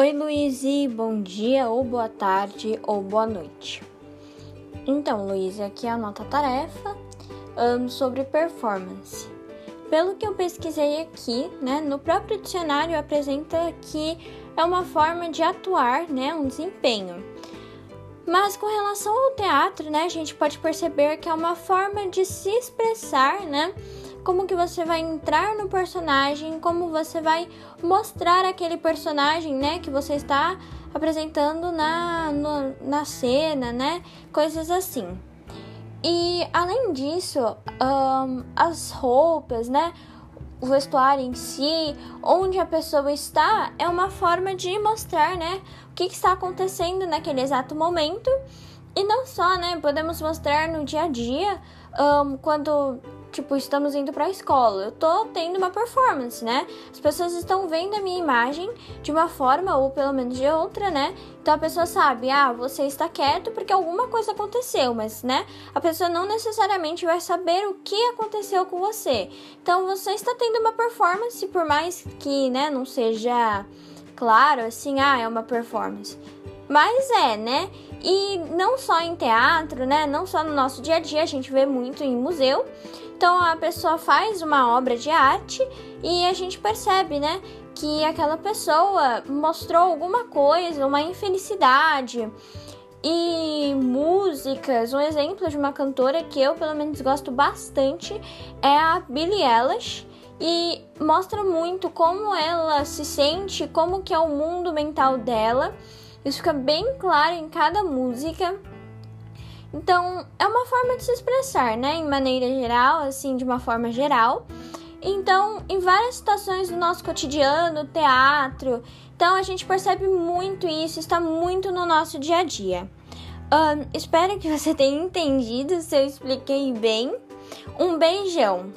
Oi, Luíse, bom dia, ou boa tarde, ou boa noite. Então, Luíse, aqui é a nota tarefa um, sobre performance. Pelo que eu pesquisei aqui, né, no próprio dicionário apresenta que é uma forma de atuar, né, um desempenho. Mas com relação ao teatro, né, a gente pode perceber que é uma forma de se expressar, né, como que você vai entrar no personagem, como você vai mostrar aquele personagem, né, que você está apresentando na, no, na cena, né, coisas assim. E além disso, um, as roupas, né, o vestuário em si, onde a pessoa está, é uma forma de mostrar, né, o que, que está acontecendo naquele exato momento. E não só, né, podemos mostrar no dia a dia, um, quando tipo, estamos indo para a escola. Eu tô tendo uma performance, né? As pessoas estão vendo a minha imagem de uma forma ou pelo menos de outra, né? Então a pessoa sabe, ah, você está quieto porque alguma coisa aconteceu, mas, né? A pessoa não necessariamente vai saber o que aconteceu com você. Então você está tendo uma performance, por mais que, né, não seja claro assim, ah, é uma performance. Mas é, né? E não só em teatro, né? Não só no nosso dia a dia, a gente vê muito em museu. Então a pessoa faz uma obra de arte e a gente percebe, né, que aquela pessoa mostrou alguma coisa, uma infelicidade. E músicas, um exemplo de uma cantora que eu pelo menos gosto bastante é a Billie Eilish e mostra muito como ela se sente, como que é o mundo mental dela. Isso fica bem claro em cada música. Então, é uma forma de se expressar, né? Em maneira geral, assim, de uma forma geral. Então, em várias situações do nosso cotidiano, teatro, então a gente percebe muito isso, está muito no nosso dia a dia. Um, espero que você tenha entendido se eu expliquei bem. Um beijão!